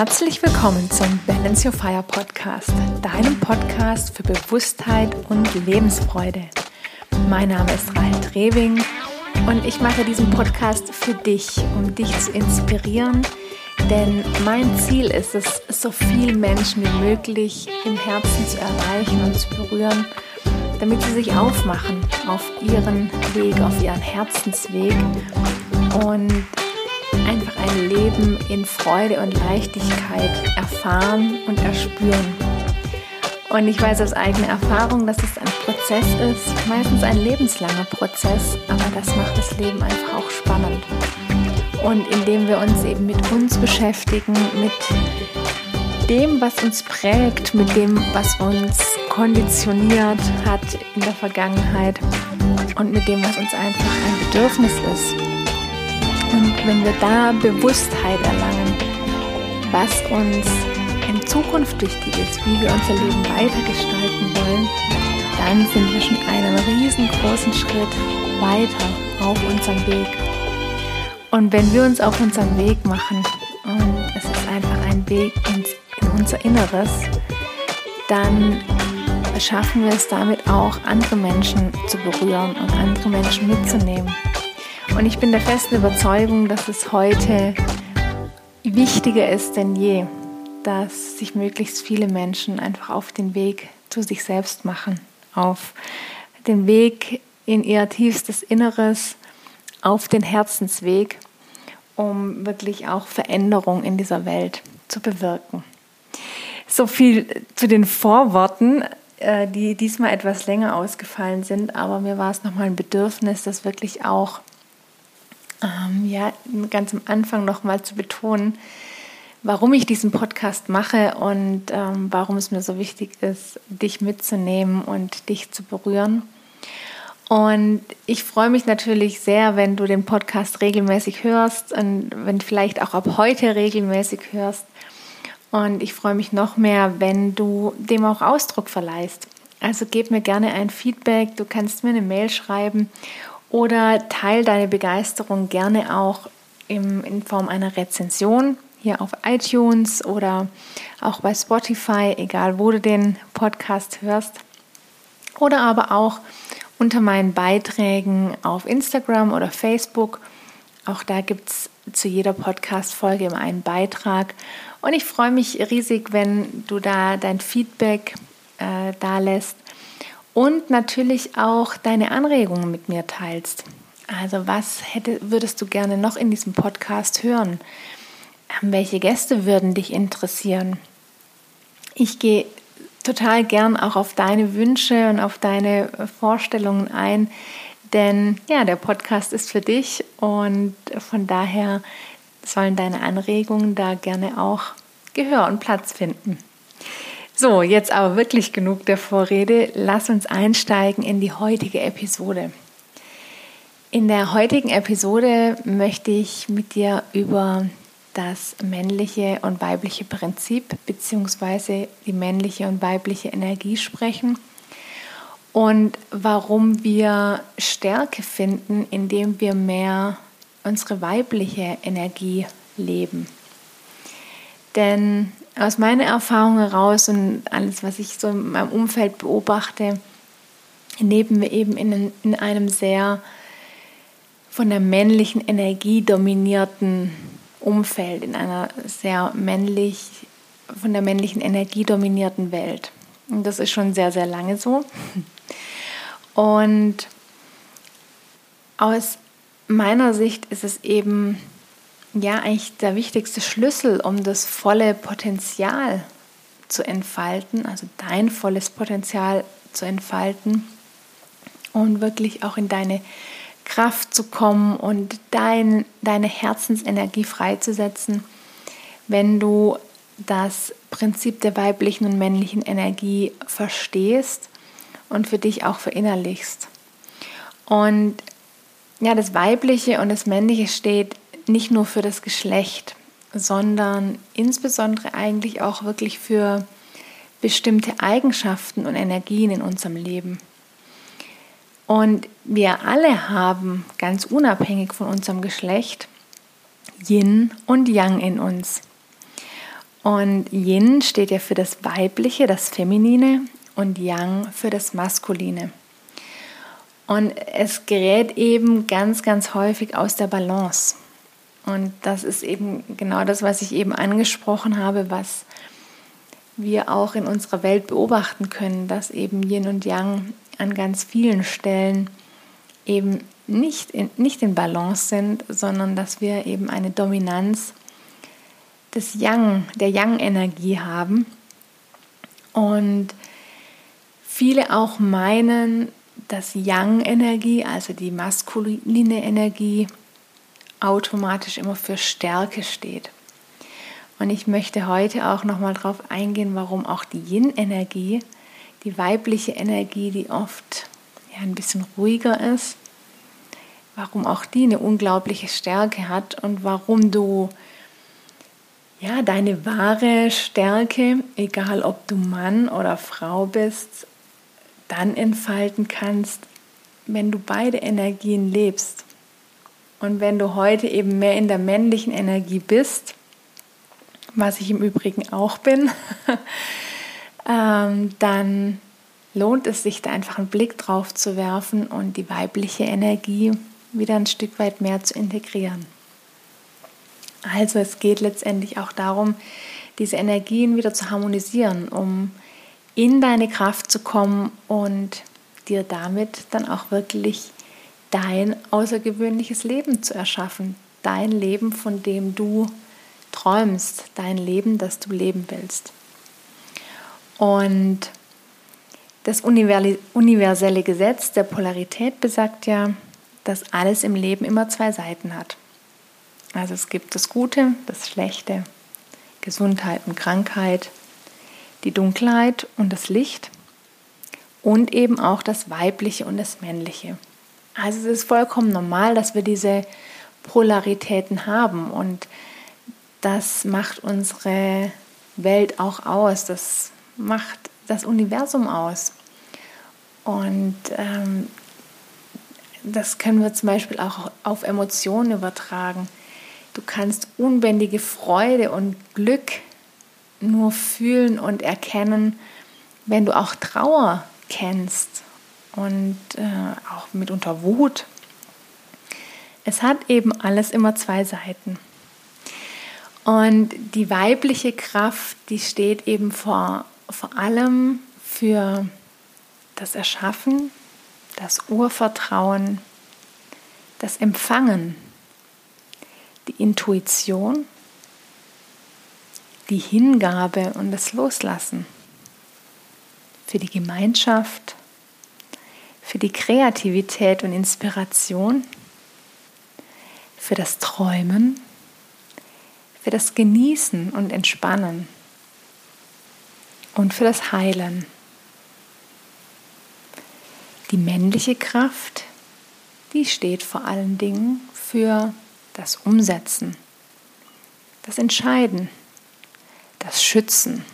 Herzlich willkommen zum Balance Your Fire Podcast, deinem Podcast für Bewusstheit und Lebensfreude. Mein Name ist Rahel Drewing und ich mache diesen Podcast für dich, um dich zu inspirieren, denn mein Ziel ist es, so viele Menschen wie möglich im Herzen zu erreichen und zu berühren, damit sie sich aufmachen auf ihren Weg, auf ihren Herzensweg und einfach ein Leben in Freude und Leichtigkeit erfahren und erspüren. Und ich weiß aus eigener Erfahrung, dass es ein Prozess ist, meistens ein lebenslanger Prozess, aber das macht das Leben einfach auch spannend. Und indem wir uns eben mit uns beschäftigen, mit dem, was uns prägt, mit dem, was uns konditioniert hat in der Vergangenheit und mit dem, was uns einfach ein Bedürfnis ist. Und wenn wir da Bewusstheit erlangen, was uns in Zukunft wichtig ist, wie wir unser Leben weitergestalten wollen, dann sind wir schon einen riesengroßen Schritt weiter auf unserem Weg. Und wenn wir uns auf unseren Weg machen, und es ist einfach ein Weg ins, in unser Inneres, dann schaffen wir es damit auch, andere Menschen zu berühren und andere Menschen mitzunehmen. Und ich bin der festen Überzeugung, dass es heute wichtiger ist denn je, dass sich möglichst viele Menschen einfach auf den Weg zu sich selbst machen, auf den Weg in ihr tiefstes Inneres, auf den Herzensweg, um wirklich auch Veränderung in dieser Welt zu bewirken. So viel zu den Vorworten, äh, die diesmal etwas länger ausgefallen sind, aber mir war es nochmal ein Bedürfnis, das wirklich auch ähm, ja, ganz am Anfang nochmal zu betonen, warum ich diesen Podcast mache und ähm, warum es mir so wichtig ist, dich mitzunehmen und dich zu berühren. Und ich freue mich natürlich sehr, wenn du den Podcast regelmäßig hörst und wenn vielleicht auch ab heute regelmäßig hörst. Und ich freue mich noch mehr, wenn du dem auch Ausdruck verleihst. Also gib mir gerne ein Feedback, du kannst mir eine Mail schreiben oder teile deine Begeisterung gerne auch im, in Form einer Rezension hier auf iTunes oder auch bei Spotify, egal wo du den Podcast hörst. Oder aber auch unter meinen Beiträgen auf Instagram oder Facebook. Auch da gibt es zu jeder Podcast-Folge immer einen Beitrag. Und ich freue mich riesig, wenn du da dein Feedback äh, da lässt und natürlich auch deine Anregungen mit mir teilst. Also was hätte, würdest du gerne noch in diesem Podcast hören? Ähm, welche Gäste würden dich interessieren? Ich gehe total gern auch auf deine Wünsche und auf deine Vorstellungen ein, denn ja, der Podcast ist für dich und von daher sollen deine Anregungen da gerne auch Gehör und Platz finden. So, jetzt aber wirklich genug der Vorrede. Lass uns einsteigen in die heutige Episode. In der heutigen Episode möchte ich mit dir über das männliche und weibliche Prinzip bzw. die männliche und weibliche Energie sprechen und warum wir Stärke finden, indem wir mehr unsere weibliche Energie leben. Denn aus meiner Erfahrung heraus und alles, was ich so in meinem Umfeld beobachte, leben wir eben in, in einem sehr von der männlichen Energie dominierten Umfeld, in einer sehr männlich, von der männlichen Energie dominierten Welt. Und das ist schon sehr, sehr lange so. Und aus meiner Sicht ist es eben ja eigentlich der wichtigste Schlüssel, um das volle Potenzial zu entfalten, also dein volles Potenzial zu entfalten und wirklich auch in deine Kraft zu kommen und dein, deine Herzensenergie freizusetzen, wenn du das Prinzip der weiblichen und männlichen Energie verstehst und für dich auch verinnerlichst. Und ja, das Weibliche und das Männliche steht nicht nur für das Geschlecht, sondern insbesondere eigentlich auch wirklich für bestimmte Eigenschaften und Energien in unserem Leben. Und wir alle haben, ganz unabhängig von unserem Geschlecht, Yin und Yang in uns. Und Yin steht ja für das Weibliche, das Feminine und Yang für das Maskuline. Und es gerät eben ganz, ganz häufig aus der Balance. Und das ist eben genau das, was ich eben angesprochen habe, was wir auch in unserer Welt beobachten können, dass eben Yin und Yang an ganz vielen Stellen eben nicht in, nicht in Balance sind, sondern dass wir eben eine Dominanz des Yang, der Yang-Energie haben. Und viele auch meinen, dass Yang-Energie, also die maskuline Energie, automatisch immer für Stärke steht. Und ich möchte heute auch nochmal darauf eingehen, warum auch die Yin-Energie, die weibliche Energie, die oft ja, ein bisschen ruhiger ist, warum auch die eine unglaubliche Stärke hat und warum du ja deine wahre Stärke, egal ob du Mann oder Frau bist, dann entfalten kannst, wenn du beide Energien lebst. Und wenn du heute eben mehr in der männlichen Energie bist, was ich im Übrigen auch bin, ähm, dann lohnt es sich da einfach einen Blick drauf zu werfen und die weibliche Energie wieder ein Stück weit mehr zu integrieren. Also es geht letztendlich auch darum, diese Energien wieder zu harmonisieren, um in deine Kraft zu kommen und dir damit dann auch wirklich dein außergewöhnliches Leben zu erschaffen. Dein Leben, von dem du träumst, dein Leben, das du leben willst. Und das universelle Gesetz der Polarität besagt ja, dass alles im Leben immer zwei Seiten hat. Also es gibt das Gute, das Schlechte, Gesundheit und Krankheit, die Dunkelheit und das Licht und eben auch das Weibliche und das Männliche. Also es ist vollkommen normal, dass wir diese Polaritäten haben und das macht unsere Welt auch aus, das macht das Universum aus. Und ähm, das können wir zum Beispiel auch auf Emotionen übertragen. Du kannst unbändige Freude und Glück nur fühlen und erkennen, wenn du auch Trauer kennst und äh, auch mitunter Wut. Es hat eben alles immer zwei Seiten. Und die weibliche Kraft, die steht eben vor, vor allem für das Erschaffen, das Urvertrauen, das Empfangen, die Intuition, die Hingabe und das Loslassen, für die Gemeinschaft, für die Kreativität und Inspiration, für das Träumen, für das Genießen und Entspannen und für das Heilen. Die männliche Kraft, die steht vor allen Dingen für das Umsetzen, das Entscheiden, das Schützen,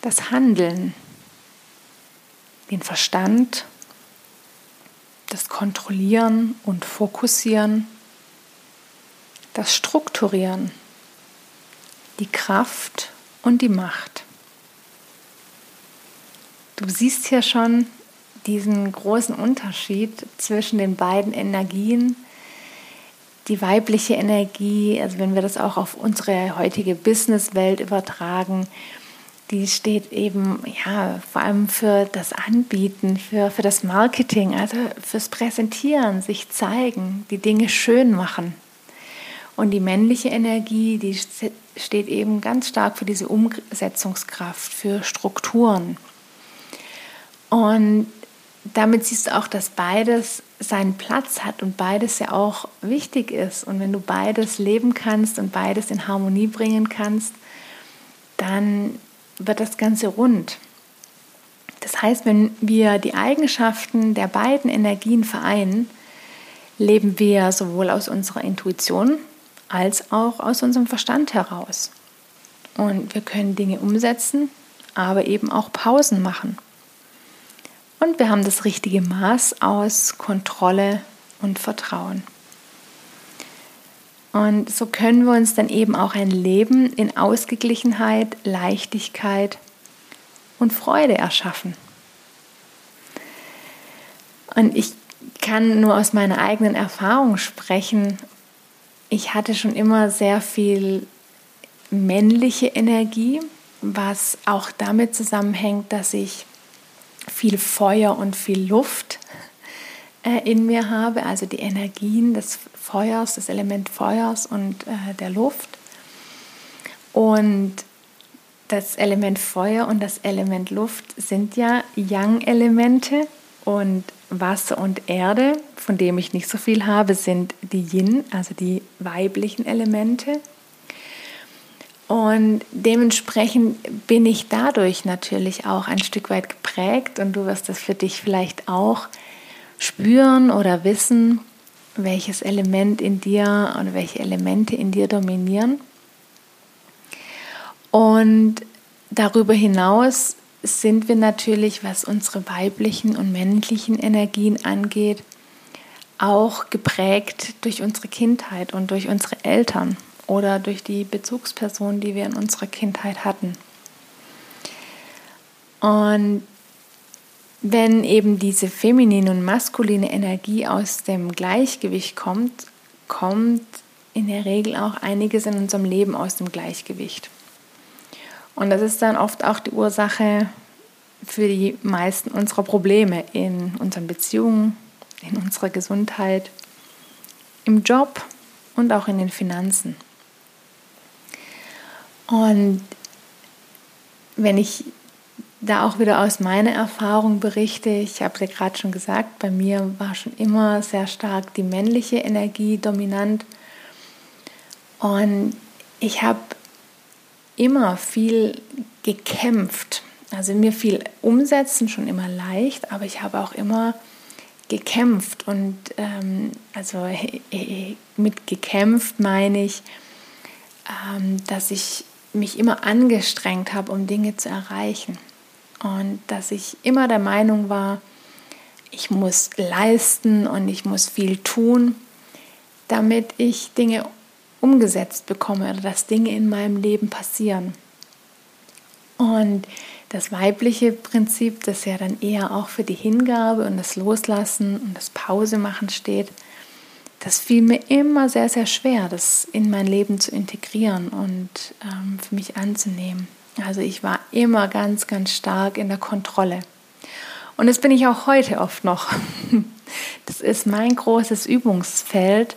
das Handeln, den Verstand, das Kontrollieren und Fokussieren, das Strukturieren, die Kraft und die Macht. Du siehst hier schon diesen großen Unterschied zwischen den beiden Energien. Die weibliche Energie, also wenn wir das auch auf unsere heutige Businesswelt übertragen, die steht eben ja vor allem für das Anbieten, für, für das Marketing, also fürs Präsentieren, sich zeigen, die Dinge schön machen. Und die männliche Energie, die steht eben ganz stark für diese Umsetzungskraft, für Strukturen. Und damit siehst du auch, dass beides seinen Platz hat und beides ja auch wichtig ist. Und wenn du beides leben kannst und beides in Harmonie bringen kannst, dann wird das Ganze rund. Das heißt, wenn wir die Eigenschaften der beiden Energien vereinen, leben wir sowohl aus unserer Intuition als auch aus unserem Verstand heraus. Und wir können Dinge umsetzen, aber eben auch Pausen machen. Und wir haben das richtige Maß aus Kontrolle und Vertrauen. Und so können wir uns dann eben auch ein Leben in Ausgeglichenheit, Leichtigkeit und Freude erschaffen. Und ich kann nur aus meiner eigenen Erfahrung sprechen. Ich hatte schon immer sehr viel männliche Energie, was auch damit zusammenhängt, dass ich viel Feuer und viel Luft in mir habe, also die Energien des Feuers, das Element Feuers und äh, der Luft. Und das Element Feuer und das Element Luft sind ja Yang-Elemente und Wasser und Erde, von dem ich nicht so viel habe, sind die Yin, also die weiblichen Elemente. Und dementsprechend bin ich dadurch natürlich auch ein Stück weit geprägt und du wirst das für dich vielleicht auch spüren oder wissen, welches Element in dir oder welche Elemente in dir dominieren. Und darüber hinaus sind wir natürlich, was unsere weiblichen und männlichen Energien angeht, auch geprägt durch unsere Kindheit und durch unsere Eltern oder durch die Bezugspersonen, die wir in unserer Kindheit hatten. Und wenn eben diese feminine und maskuline Energie aus dem Gleichgewicht kommt, kommt in der Regel auch einiges in unserem Leben aus dem Gleichgewicht. Und das ist dann oft auch die Ursache für die meisten unserer Probleme in unseren Beziehungen, in unserer Gesundheit, im Job und auch in den Finanzen. Und wenn ich da auch wieder aus meiner Erfahrung berichte, ich habe ja gerade schon gesagt, bei mir war schon immer sehr stark die männliche Energie dominant. Und ich habe immer viel gekämpft. Also mir fiel Umsetzen schon immer leicht, aber ich habe auch immer gekämpft. Und ähm, also mit gekämpft meine ich, ähm, dass ich mich immer angestrengt habe, um Dinge zu erreichen. Und dass ich immer der Meinung war, ich muss leisten und ich muss viel tun, damit ich Dinge umgesetzt bekomme oder dass Dinge in meinem Leben passieren. Und das weibliche Prinzip, das ja dann eher auch für die Hingabe und das Loslassen und das Pausemachen steht, das fiel mir immer sehr, sehr schwer, das in mein Leben zu integrieren und ähm, für mich anzunehmen. Also ich war immer ganz, ganz stark in der Kontrolle. Und das bin ich auch heute oft noch. Das ist mein großes Übungsfeld,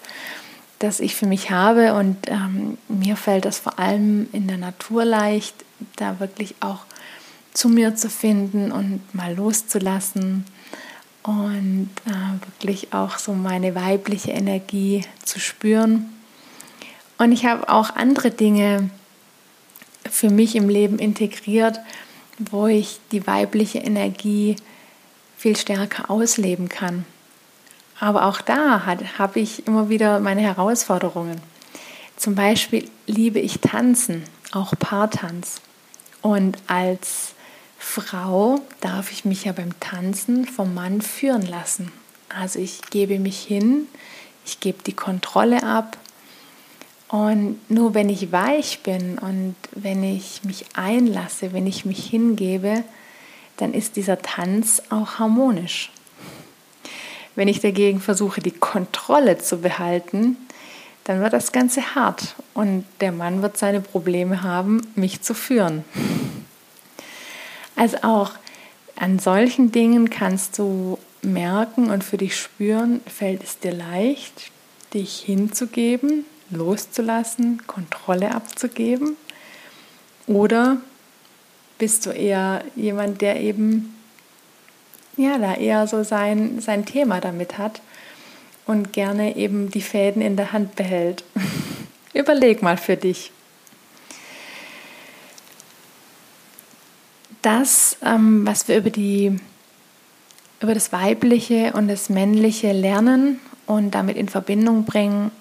das ich für mich habe. Und ähm, mir fällt das vor allem in der Natur leicht, da wirklich auch zu mir zu finden und mal loszulassen und äh, wirklich auch so meine weibliche Energie zu spüren. Und ich habe auch andere Dinge für mich im Leben integriert, wo ich die weibliche Energie viel stärker ausleben kann. Aber auch da habe ich immer wieder meine Herausforderungen. Zum Beispiel liebe ich Tanzen, auch Paartanz. Und als Frau darf ich mich ja beim Tanzen vom Mann führen lassen. Also ich gebe mich hin, ich gebe die Kontrolle ab. Und nur wenn ich weich bin und wenn ich mich einlasse, wenn ich mich hingebe, dann ist dieser Tanz auch harmonisch. Wenn ich dagegen versuche, die Kontrolle zu behalten, dann wird das Ganze hart und der Mann wird seine Probleme haben, mich zu führen. Also auch an solchen Dingen kannst du merken und für dich spüren, fällt es dir leicht, dich hinzugeben, loszulassen, Kontrolle abzugeben? Oder bist du eher jemand, der eben ja, da eher so sein, sein Thema damit hat und gerne eben die Fäden in der Hand behält? Überleg mal für dich. das, ähm, was wir über, die, über das Weibliche und das Männliche lernen und damit in Verbindung bringen,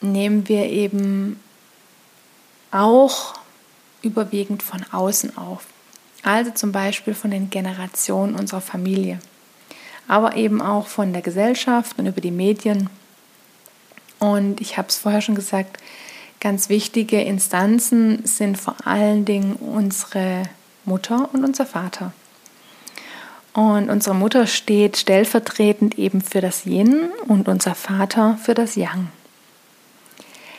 nehmen wir eben auch überwiegend von außen auf. Also zum Beispiel von den Generationen unserer Familie, aber eben auch von der Gesellschaft und über die Medien. Und ich habe es vorher schon gesagt, ganz wichtige Instanzen sind vor allen Dingen unsere Mutter und unser Vater. Und unsere Mutter steht stellvertretend eben für das Yin und unser Vater für das Yang.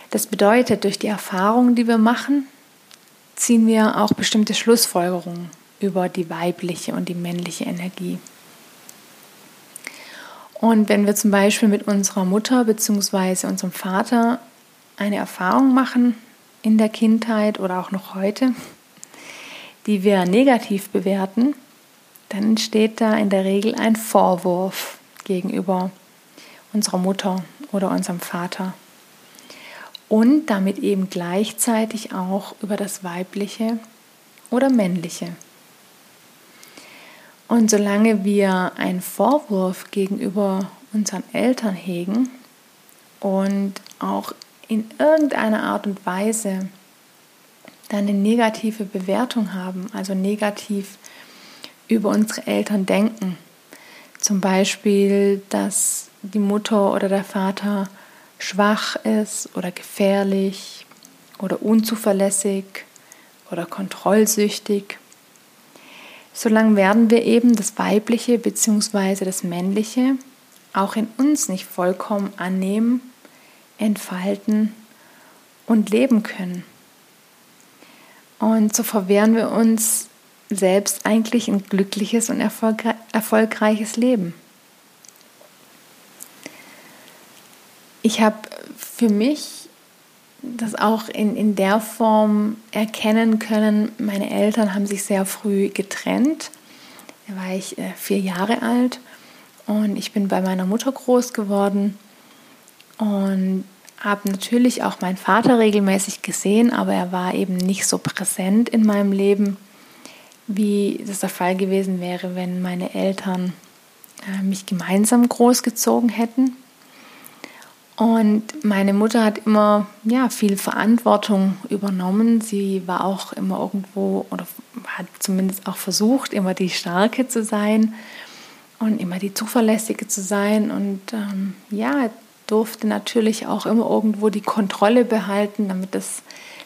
Das bedeutet, durch die Erfahrungen, die wir machen, ziehen wir auch bestimmte Schlussfolgerungen über die weibliche und die männliche Energie. Und wenn wir zum Beispiel mit unserer Mutter bzw. unserem Vater eine Erfahrung machen in der Kindheit oder auch noch heute, die wir negativ bewerten, dann entsteht da in der Regel ein Vorwurf gegenüber unserer Mutter oder unserem Vater. Und damit eben gleichzeitig auch über das Weibliche oder Männliche. Und solange wir einen Vorwurf gegenüber unseren Eltern hegen und auch in irgendeiner Art und Weise dann eine negative Bewertung haben, also negativ über unsere Eltern denken. Zum Beispiel, dass die Mutter oder der Vater schwach ist oder gefährlich oder unzuverlässig oder kontrollsüchtig. Solange werden wir eben das Weibliche bzw. das Männliche auch in uns nicht vollkommen annehmen, entfalten und leben können. Und so verwehren wir uns selbst eigentlich ein glückliches und erfolgreiches Leben. Ich habe für mich das auch in, in der Form erkennen können. Meine Eltern haben sich sehr früh getrennt. Da war ich äh, vier Jahre alt und ich bin bei meiner Mutter groß geworden und habe natürlich auch meinen Vater regelmäßig gesehen, aber er war eben nicht so präsent in meinem Leben wie das der Fall gewesen wäre, wenn meine Eltern äh, mich gemeinsam großgezogen hätten. Und meine Mutter hat immer ja, viel Verantwortung übernommen. Sie war auch immer irgendwo oder hat zumindest auch versucht, immer die Starke zu sein und immer die Zuverlässige zu sein. Und ähm, ja, durfte natürlich auch immer irgendwo die Kontrolle behalten, damit das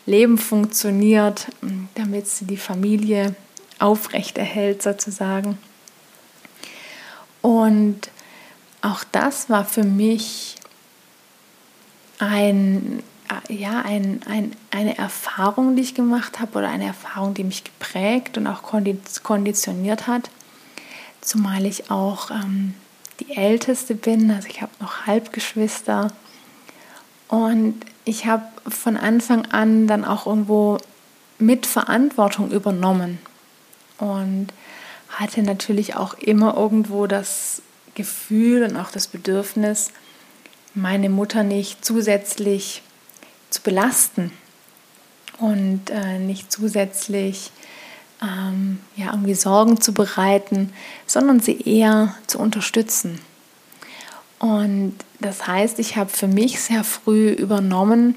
Leben funktioniert, damit sie die Familie aufrechterhält sozusagen. Und auch das war für mich ein, ja, ein, ein, eine Erfahrung, die ich gemacht habe oder eine Erfahrung, die mich geprägt und auch konditioniert hat, zumal ich auch ähm, die Älteste bin, also ich habe noch Halbgeschwister. Und ich habe von Anfang an dann auch irgendwo mit Verantwortung übernommen und hatte natürlich auch immer irgendwo das Gefühl und auch das Bedürfnis, meine Mutter nicht zusätzlich zu belasten und äh, nicht zusätzlich ähm, ja, irgendwie Sorgen zu bereiten, sondern sie eher zu unterstützen. Und das heißt, ich habe für mich sehr früh übernommen,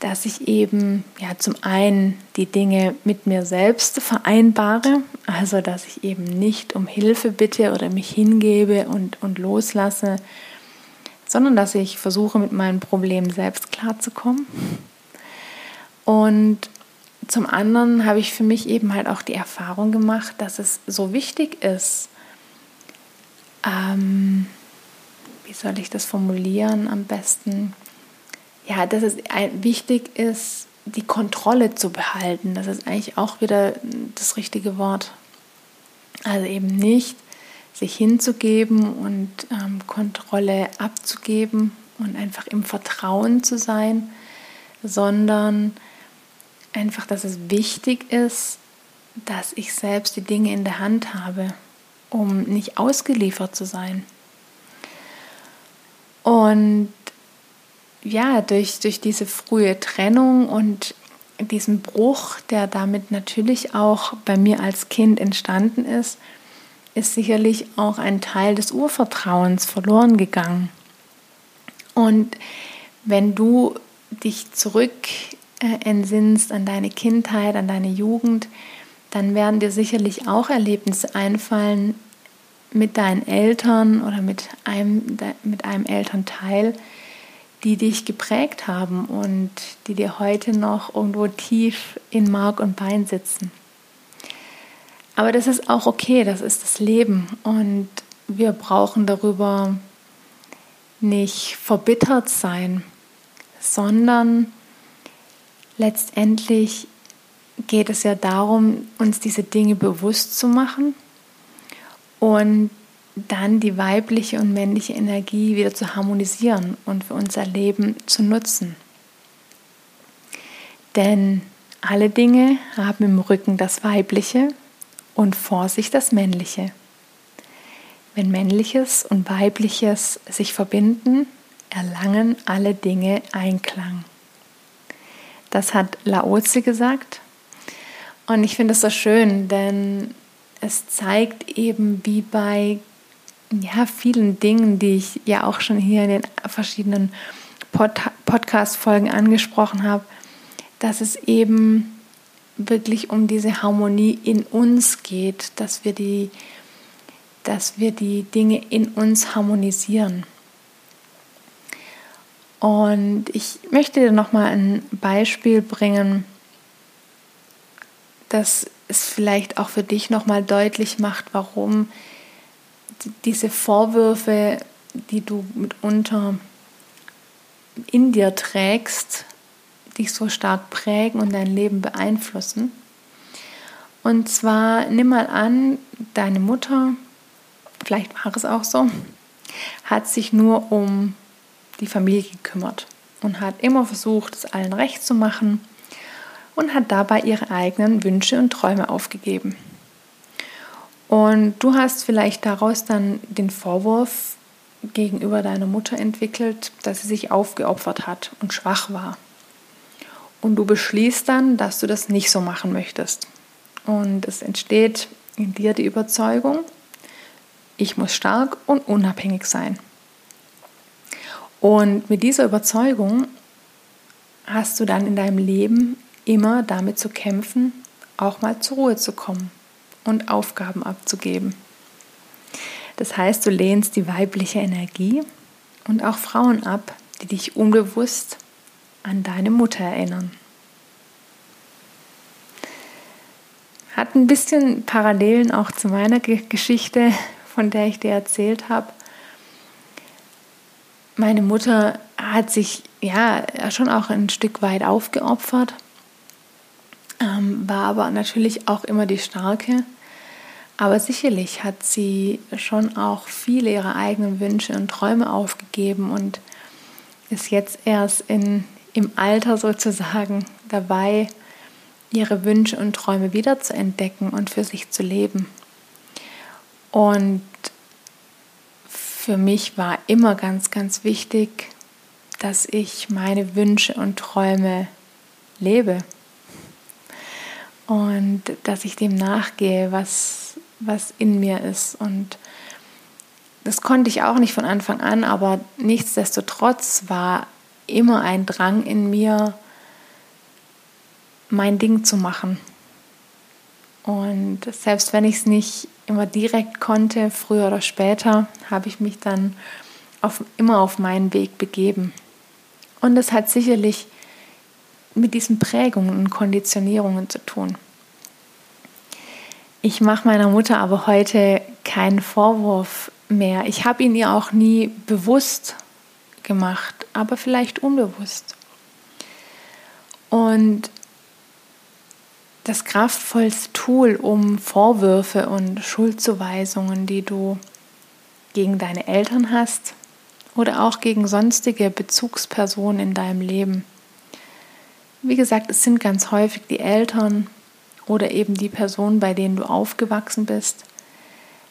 dass ich eben ja zum einen die Dinge mit mir selbst vereinbare, also dass ich eben nicht um Hilfe bitte oder mich hingebe und, und loslasse, sondern dass ich versuche mit meinen Problemen selbst klarzukommen. Und zum anderen habe ich für mich eben halt auch die Erfahrung gemacht, dass es so wichtig ist, ähm, wie soll ich das formulieren am besten? ja, dass es wichtig ist, die Kontrolle zu behalten. Das ist eigentlich auch wieder das richtige Wort. Also eben nicht sich hinzugeben und ähm, Kontrolle abzugeben und einfach im Vertrauen zu sein, sondern einfach, dass es wichtig ist, dass ich selbst die Dinge in der Hand habe, um nicht ausgeliefert zu sein. Und ja, durch, durch diese frühe Trennung und diesen Bruch, der damit natürlich auch bei mir als Kind entstanden ist, ist sicherlich auch ein Teil des Urvertrauens verloren gegangen. Und wenn du dich zurück äh, entsinnst an deine Kindheit, an deine Jugend, dann werden dir sicherlich auch Erlebnisse einfallen mit deinen Eltern oder mit einem, mit einem Elternteil, die dich geprägt haben und die dir heute noch irgendwo tief in Mark und Bein sitzen. Aber das ist auch okay, das ist das Leben und wir brauchen darüber nicht verbittert sein, sondern letztendlich geht es ja darum, uns diese Dinge bewusst zu machen und dann die weibliche und männliche Energie wieder zu harmonisieren und für unser Leben zu nutzen. Denn alle Dinge haben im Rücken das Weibliche und vor sich das Männliche. Wenn Männliches und Weibliches sich verbinden, erlangen alle Dinge Einklang. Das hat Laozi gesagt. Und ich finde es so schön, denn es zeigt eben, wie bei ja, vielen Dingen, die ich ja auch schon hier in den verschiedenen Pod Podcast-Folgen angesprochen habe, dass es eben wirklich um diese Harmonie in uns geht, dass wir die, dass wir die Dinge in uns harmonisieren. Und ich möchte dir nochmal ein Beispiel bringen, das es vielleicht auch für dich nochmal deutlich macht, warum diese Vorwürfe, die du mitunter in dir trägst, dich so stark prägen und dein Leben beeinflussen. Und zwar nimm mal an, deine Mutter, vielleicht war es auch so, hat sich nur um die Familie gekümmert und hat immer versucht, es allen recht zu machen und hat dabei ihre eigenen Wünsche und Träume aufgegeben. Und du hast vielleicht daraus dann den Vorwurf gegenüber deiner Mutter entwickelt, dass sie sich aufgeopfert hat und schwach war. Und du beschließt dann, dass du das nicht so machen möchtest. Und es entsteht in dir die Überzeugung, ich muss stark und unabhängig sein. Und mit dieser Überzeugung hast du dann in deinem Leben immer damit zu kämpfen, auch mal zur Ruhe zu kommen und Aufgaben abzugeben. Das heißt, du lehnst die weibliche Energie und auch Frauen ab, die dich unbewusst an deine Mutter erinnern. Hat ein bisschen Parallelen auch zu meiner Geschichte, von der ich dir erzählt habe. Meine Mutter hat sich ja schon auch ein Stück weit aufgeopfert, ähm, war aber natürlich auch immer die Starke. Aber sicherlich hat sie schon auch viele ihrer eigenen Wünsche und Träume aufgegeben und ist jetzt erst in, im Alter sozusagen dabei, ihre Wünsche und Träume wieder zu entdecken und für sich zu leben. Und für mich war immer ganz, ganz wichtig, dass ich meine Wünsche und Träume lebe und dass ich dem nachgehe, was, was in mir ist. Und das konnte ich auch nicht von Anfang an, aber nichtsdestotrotz war immer ein Drang in mir, mein Ding zu machen. Und selbst wenn ich es nicht immer direkt konnte, früher oder später, habe ich mich dann auf, immer auf meinen Weg begeben. Und das hat sicherlich mit diesen Prägungen und Konditionierungen zu tun. Ich mache meiner Mutter aber heute keinen Vorwurf mehr. Ich habe ihn ihr auch nie bewusst gemacht, aber vielleicht unbewusst. Und das kraftvollste Tool, um Vorwürfe und Schuldzuweisungen, die du gegen deine Eltern hast oder auch gegen sonstige Bezugspersonen in deinem Leben. Wie gesagt, es sind ganz häufig die Eltern oder eben die Personen, bei denen du aufgewachsen bist.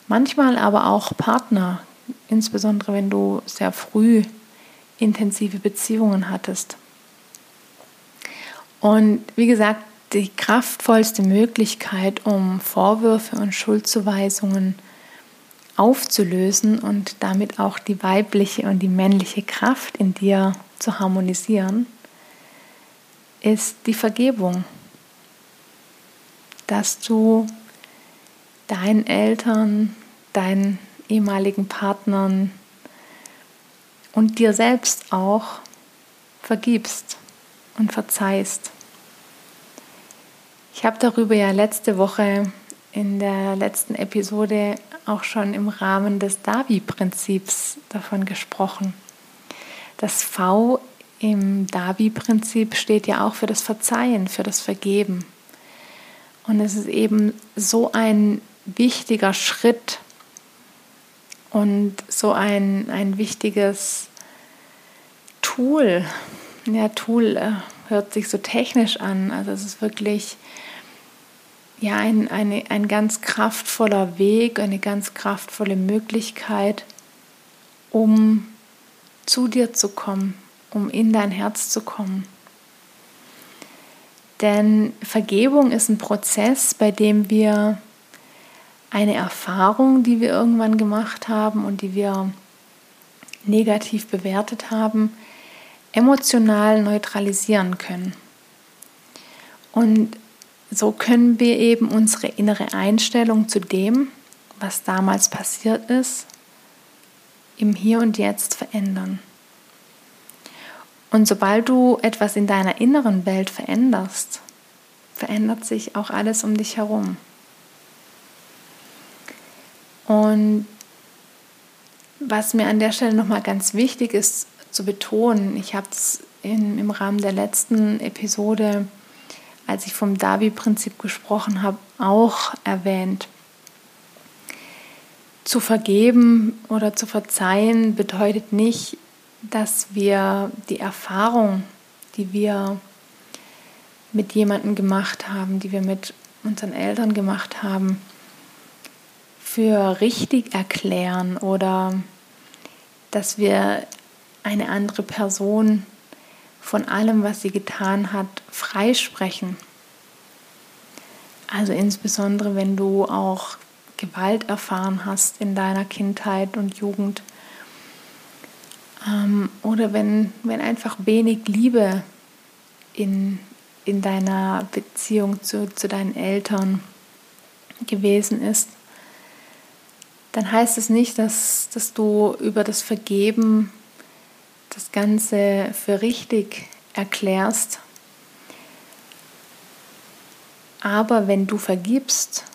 Manchmal aber auch Partner, insbesondere wenn du sehr früh intensive Beziehungen hattest. Und wie gesagt, die kraftvollste Möglichkeit, um Vorwürfe und Schuldzuweisungen aufzulösen und damit auch die weibliche und die männliche Kraft in dir zu harmonisieren, ist die Vergebung. Dass du deinen Eltern, deinen ehemaligen Partnern und dir selbst auch vergibst und verzeihst. Ich habe darüber ja letzte Woche in der letzten Episode auch schon im Rahmen des Davi-Prinzips davon gesprochen. Das V im Davi-Prinzip steht ja auch für das Verzeihen, für das Vergeben. Und es ist eben so ein wichtiger Schritt und so ein, ein wichtiges Tool. Ja, Tool äh, hört sich so technisch an. Also es ist wirklich ja, ein, eine, ein ganz kraftvoller Weg, eine ganz kraftvolle Möglichkeit, um zu dir zu kommen, um in dein Herz zu kommen. Denn Vergebung ist ein Prozess, bei dem wir eine Erfahrung, die wir irgendwann gemacht haben und die wir negativ bewertet haben, emotional neutralisieren können. Und so können wir eben unsere innere Einstellung zu dem, was damals passiert ist, im Hier und Jetzt verändern. Und sobald du etwas in deiner inneren Welt veränderst, verändert sich auch alles um dich herum. Und was mir an der Stelle nochmal ganz wichtig ist zu betonen, ich habe es im Rahmen der letzten Episode als ich vom Davi-Prinzip gesprochen habe, auch erwähnt. Zu vergeben oder zu verzeihen bedeutet nicht, dass wir die Erfahrung, die wir mit jemandem gemacht haben, die wir mit unseren Eltern gemacht haben, für richtig erklären oder dass wir eine andere Person von allem, was sie getan hat, freisprechen. Also insbesondere, wenn du auch Gewalt erfahren hast in deiner Kindheit und Jugend. Ähm, oder wenn, wenn einfach wenig Liebe in, in deiner Beziehung zu, zu deinen Eltern gewesen ist, dann heißt es nicht, dass, dass du über das Vergeben das Ganze für richtig erklärst. Aber wenn du vergibst,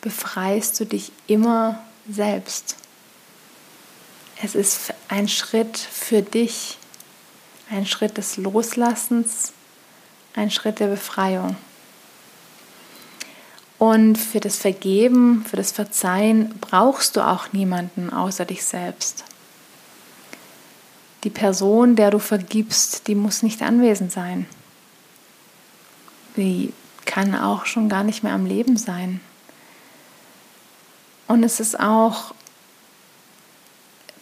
befreist du dich immer selbst. Es ist ein Schritt für dich, ein Schritt des Loslassens, ein Schritt der Befreiung. Und für das Vergeben, für das Verzeihen brauchst du auch niemanden außer dich selbst. Die Person, der du vergibst, die muss nicht anwesend sein. Die kann auch schon gar nicht mehr am Leben sein. Und es ist auch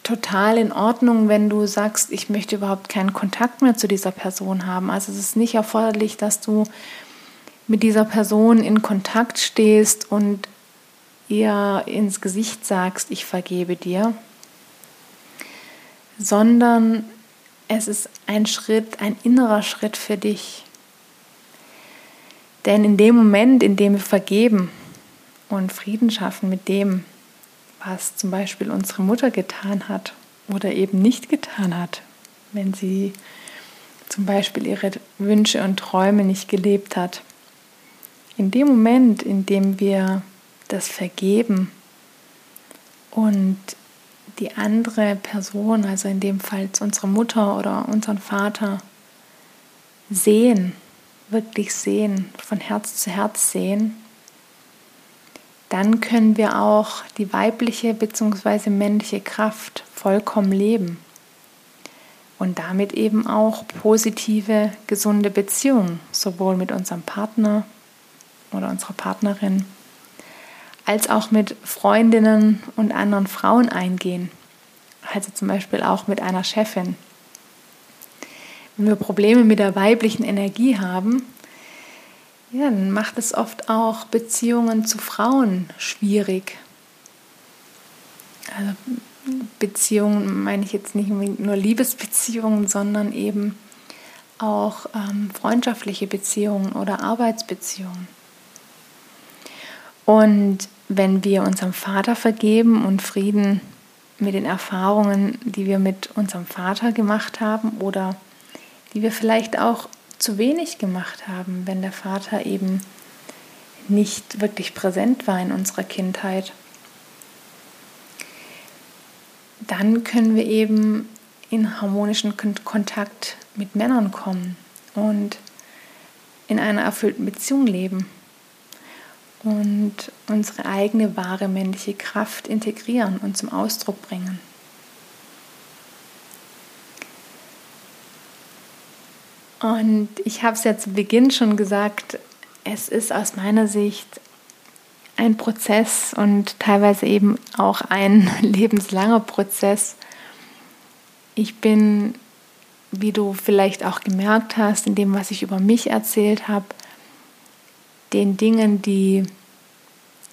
total in Ordnung, wenn du sagst, ich möchte überhaupt keinen Kontakt mehr zu dieser Person haben. Also es ist nicht erforderlich, dass du mit dieser Person in Kontakt stehst und ihr ins Gesicht sagst, ich vergebe dir, sondern es ist ein Schritt, ein innerer Schritt für dich. Denn in dem Moment, in dem wir vergeben und Frieden schaffen mit dem, was zum Beispiel unsere Mutter getan hat oder eben nicht getan hat, wenn sie zum Beispiel ihre Wünsche und Träume nicht gelebt hat, in dem Moment, in dem wir das vergeben und die andere Person, also in dem Fall unsere Mutter oder unseren Vater, sehen, wirklich sehen, von Herz zu Herz sehen, dann können wir auch die weibliche bzw. männliche Kraft vollkommen leben und damit eben auch positive, gesunde Beziehungen, sowohl mit unserem Partner oder unserer Partnerin als auch mit Freundinnen und anderen Frauen eingehen. Also zum Beispiel auch mit einer Chefin. Wenn wir Probleme mit der weiblichen Energie haben, ja, dann macht es oft auch Beziehungen zu Frauen schwierig. Also Beziehungen meine ich jetzt nicht nur Liebesbeziehungen, sondern eben auch ähm, freundschaftliche Beziehungen oder Arbeitsbeziehungen. Und wenn wir unserem Vater vergeben und Frieden mit den Erfahrungen, die wir mit unserem Vater gemacht haben oder die wir vielleicht auch zu wenig gemacht haben, wenn der Vater eben nicht wirklich präsent war in unserer Kindheit. Dann können wir eben in harmonischen Kontakt mit Männern kommen und in einer erfüllten Beziehung leben und unsere eigene wahre männliche Kraft integrieren und zum Ausdruck bringen. Und ich habe es ja zu Beginn schon gesagt, es ist aus meiner Sicht ein Prozess und teilweise eben auch ein lebenslanger Prozess. Ich bin, wie du vielleicht auch gemerkt hast, in dem, was ich über mich erzählt habe, den Dingen, die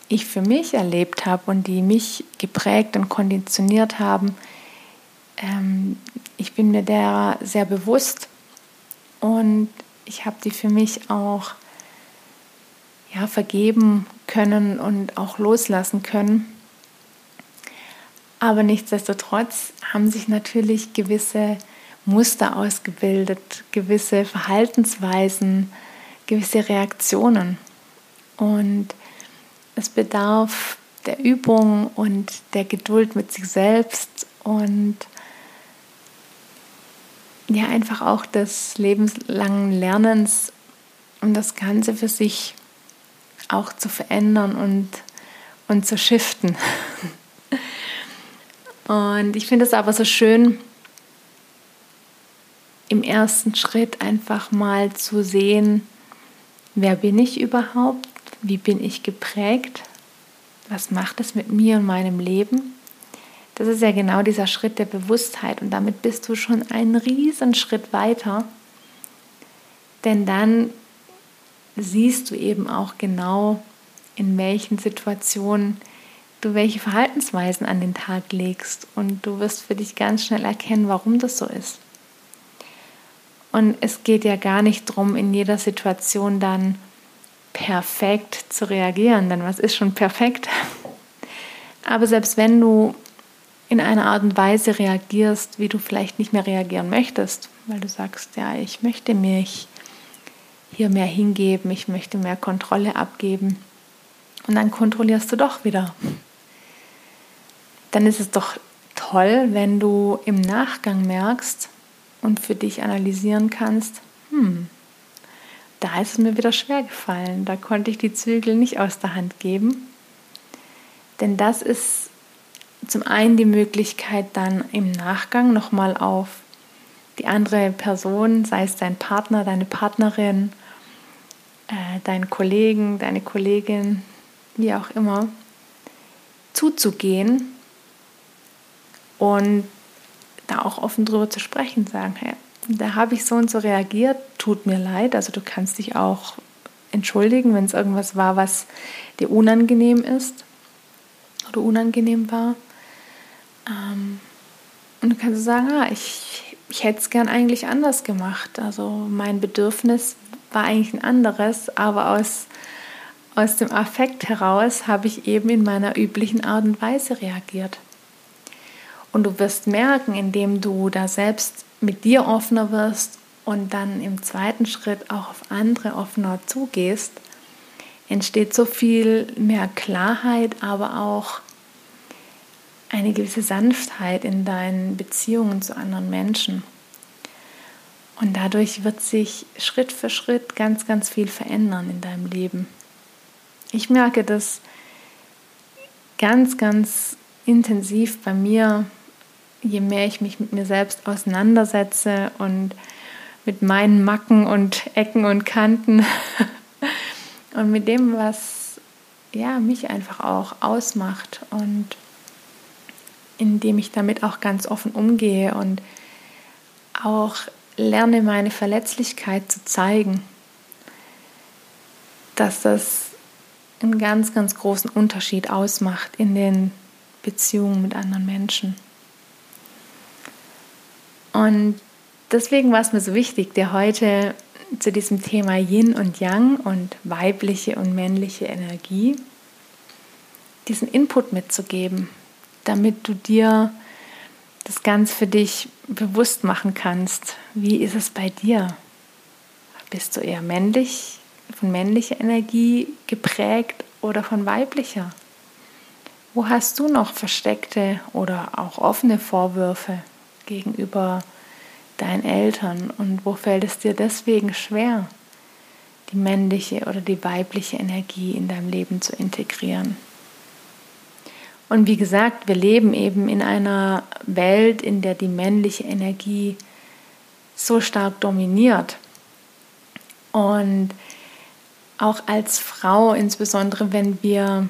ich für mich erlebt habe und die mich geprägt und konditioniert haben, ähm, ich bin mir der sehr bewusst und ich habe die für mich auch ja, vergeben können und auch loslassen können. Aber nichtsdestotrotz haben sich natürlich gewisse Muster ausgebildet, gewisse Verhaltensweisen, gewisse Reaktionen. Und es bedarf der Übung und der Geduld mit sich selbst und ja einfach auch des lebenslangen Lernens, um das Ganze für sich auch zu verändern und, und zu shiften. Und ich finde es aber so schön, im ersten Schritt einfach mal zu sehen, wer bin ich überhaupt, wie bin ich geprägt, was macht es mit mir und meinem Leben das ist ja genau dieser Schritt der Bewusstheit und damit bist du schon einen riesen Schritt weiter. Denn dann siehst du eben auch genau, in welchen Situationen du welche Verhaltensweisen an den Tag legst und du wirst für dich ganz schnell erkennen, warum das so ist. Und es geht ja gar nicht darum, in jeder Situation dann perfekt zu reagieren, denn was ist schon perfekt? Aber selbst wenn du in einer Art und Weise reagierst, wie du vielleicht nicht mehr reagieren möchtest, weil du sagst, ja, ich möchte mich hier mehr hingeben, ich möchte mehr Kontrolle abgeben. Und dann kontrollierst du doch wieder. Dann ist es doch toll, wenn du im Nachgang merkst und für dich analysieren kannst, hm, da ist es mir wieder schwer gefallen, da konnte ich die Zügel nicht aus der Hand geben. Denn das ist zum einen die Möglichkeit, dann im Nachgang nochmal auf die andere Person, sei es dein Partner, deine Partnerin, äh, deinen Kollegen, deine Kollegin, wie auch immer, zuzugehen und da auch offen drüber zu sprechen, sagen, hey, da habe ich so und so reagiert, tut mir leid. Also du kannst dich auch entschuldigen, wenn es irgendwas war, was dir unangenehm ist oder unangenehm war. Ähm, und du kannst sagen, ah, ich, ich hätte es gern eigentlich anders gemacht. Also mein Bedürfnis war eigentlich ein anderes, aber aus, aus dem Affekt heraus habe ich eben in meiner üblichen Art und Weise reagiert. Und du wirst merken, indem du da selbst mit dir offener wirst und dann im zweiten Schritt auch auf andere offener zugehst, entsteht so viel mehr Klarheit, aber auch eine gewisse Sanftheit in deinen Beziehungen zu anderen Menschen. Und dadurch wird sich Schritt für Schritt ganz, ganz viel verändern in deinem Leben. Ich merke das ganz, ganz intensiv bei mir, je mehr ich mich mit mir selbst auseinandersetze und mit meinen Macken und Ecken und Kanten und mit dem, was ja, mich einfach auch ausmacht und indem ich damit auch ganz offen umgehe und auch lerne, meine Verletzlichkeit zu zeigen, dass das einen ganz, ganz großen Unterschied ausmacht in den Beziehungen mit anderen Menschen. Und deswegen war es mir so wichtig, dir heute zu diesem Thema Yin und Yang und weibliche und männliche Energie diesen Input mitzugeben, damit du dir das ganz für dich bewusst machen kannst. Wie ist es bei dir? Bist du eher männlich, von männlicher Energie geprägt oder von weiblicher? Wo hast du noch versteckte oder auch offene Vorwürfe gegenüber deinen Eltern und wo fällt es dir deswegen schwer, die männliche oder die weibliche Energie in deinem Leben zu integrieren? Und wie gesagt, wir leben eben in einer Welt, in der die männliche Energie so stark dominiert. Und auch als Frau, insbesondere wenn wir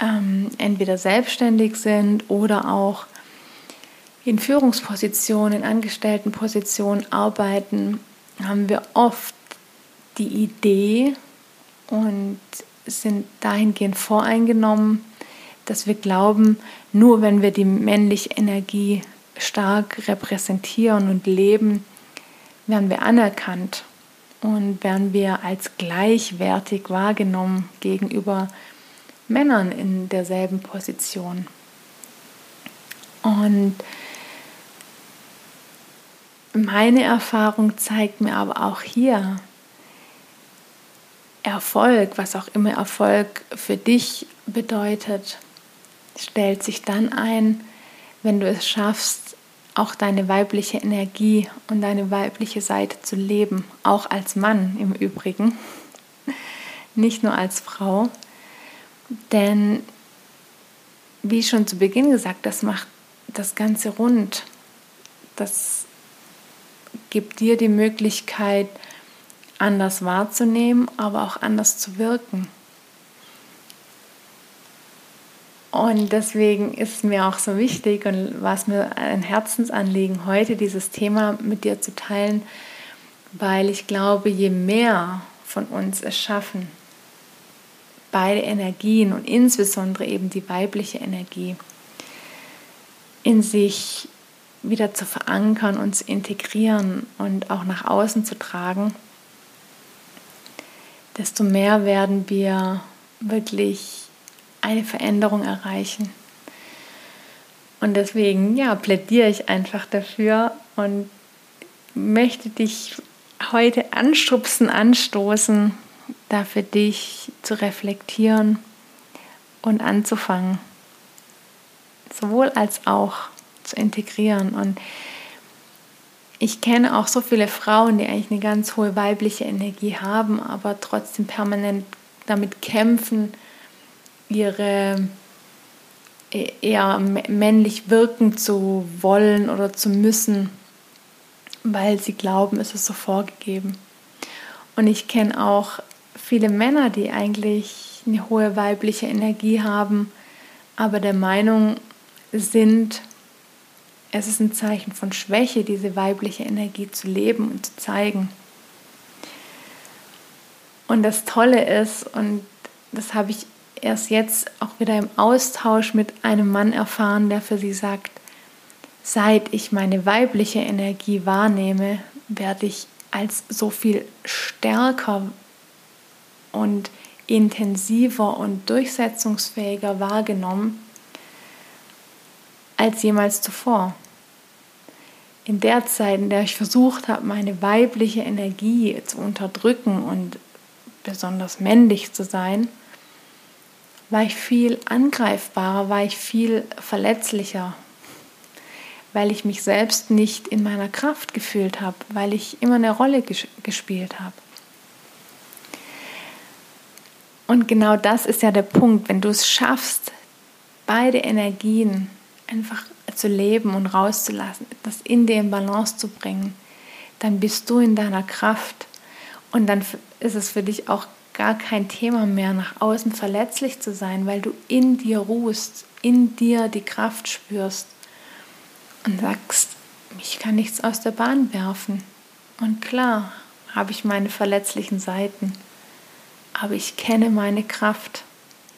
ähm, entweder selbstständig sind oder auch in Führungspositionen, in Angestelltenpositionen arbeiten, haben wir oft die Idee und sind dahingehend voreingenommen, dass wir glauben, nur wenn wir die männliche Energie stark repräsentieren und leben, werden wir anerkannt und werden wir als gleichwertig wahrgenommen gegenüber Männern in derselben Position. Und meine Erfahrung zeigt mir aber auch hier, Erfolg, was auch immer Erfolg für dich bedeutet, stellt sich dann ein, wenn du es schaffst, auch deine weibliche Energie und deine weibliche Seite zu leben, auch als Mann im Übrigen, nicht nur als Frau. Denn, wie schon zu Beginn gesagt, das macht das Ganze rund. Das gibt dir die Möglichkeit, anders wahrzunehmen, aber auch anders zu wirken. Und deswegen ist mir auch so wichtig und war es mir ein Herzensanliegen, heute dieses Thema mit dir zu teilen, weil ich glaube, je mehr von uns es schaffen, beide Energien und insbesondere eben die weibliche Energie in sich wieder zu verankern und zu integrieren und auch nach außen zu tragen, desto mehr werden wir wirklich eine Veränderung erreichen. Und deswegen, ja, plädiere ich einfach dafür und möchte dich heute anstupsen, anstoßen, da für dich zu reflektieren und anzufangen. Sowohl als auch zu integrieren. Und ich kenne auch so viele Frauen, die eigentlich eine ganz hohe weibliche Energie haben, aber trotzdem permanent damit kämpfen, ihre eher männlich wirken zu wollen oder zu müssen, weil sie glauben, es ist so vorgegeben. Und ich kenne auch viele Männer, die eigentlich eine hohe weibliche Energie haben, aber der Meinung sind, es ist ein Zeichen von Schwäche, diese weibliche Energie zu leben und zu zeigen. Und das Tolle ist, und das habe ich erst jetzt auch wieder im Austausch mit einem Mann erfahren, der für sie sagt, seit ich meine weibliche Energie wahrnehme, werde ich als so viel stärker und intensiver und durchsetzungsfähiger wahrgenommen als jemals zuvor in der Zeit, in der ich versucht habe, meine weibliche Energie zu unterdrücken und besonders männlich zu sein, war ich viel angreifbarer, war ich viel verletzlicher, weil ich mich selbst nicht in meiner Kraft gefühlt habe, weil ich immer eine Rolle ges gespielt habe. Und genau das ist ja der Punkt, wenn du es schaffst, beide Energien einfach zu leben und rauszulassen, das in dir in Balance zu bringen, dann bist du in deiner Kraft und dann ist es für dich auch gar kein Thema mehr, nach außen verletzlich zu sein, weil du in dir ruhst, in dir die Kraft spürst und sagst, ich kann nichts aus der Bahn werfen. Und klar habe ich meine verletzlichen Seiten, aber ich kenne meine Kraft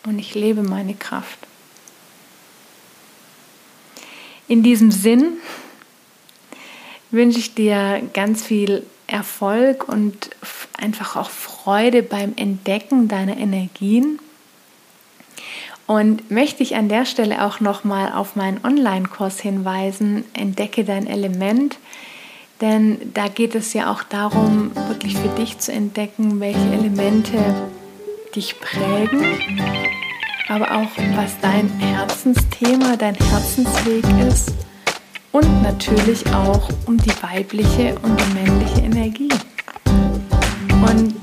und ich lebe meine Kraft. In diesem Sinn wünsche ich dir ganz viel Erfolg und einfach auch Freude beim Entdecken deiner Energien Und möchte ich an der Stelle auch nochmal auf meinen Online-Kurs hinweisen, Entdecke dein Element. Denn da geht es ja auch darum, wirklich für dich zu entdecken, welche Elemente dich prägen, aber auch was dein Herzensthema, dein Herzensweg ist und natürlich auch um die weibliche und die männliche Energie. Und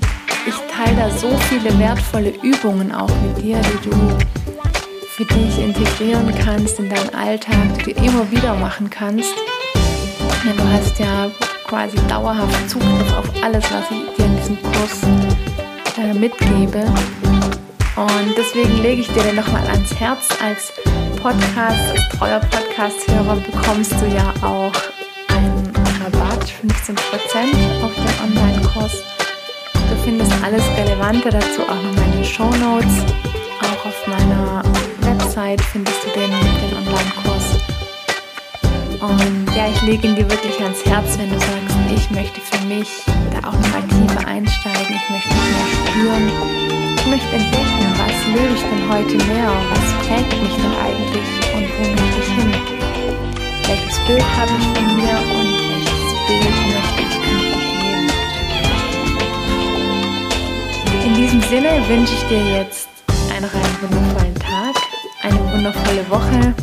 ich teile da so viele wertvolle Übungen auch mit dir, die du für dich integrieren kannst in deinen Alltag, die du immer wieder machen kannst. Denn du hast ja quasi dauerhaft Zugriff auf alles, was ich dir in diesem Kurs äh, mitgebe. Und deswegen lege ich dir den nochmal ans Herz. Als Podcast, als treuer Podcast-Hörer bekommst du ja auch einen Rabatt, 15% auf den Online-Kurs. Du findest alles Relevante dazu auch noch in den Show Notes. Auch auf meiner Website findest du den, den Online-Kurs. Und ja, ich lege ihn dir wirklich ans Herz, wenn du sagst, ich möchte für mich da auch nochmal tiefer einsteigen, ich möchte mehr spüren, ich möchte entdecken, was lebe ich denn heute mehr, was prägt mich denn eigentlich und wo möchte ich hin? Welches Bild habe ich von mir und welches Bild möchte ich künftig leben? In diesem Sinne wünsche ich dir jetzt einen rein wundervollen Tag, eine wundervolle Woche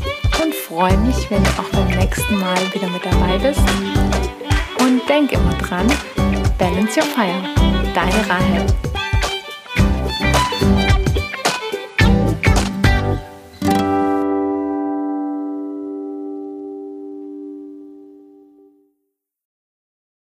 und freue mich, wenn du auch beim nächsten Mal wieder mit dabei bist. Und denk immer dran, balance your fire. Deine Rahel.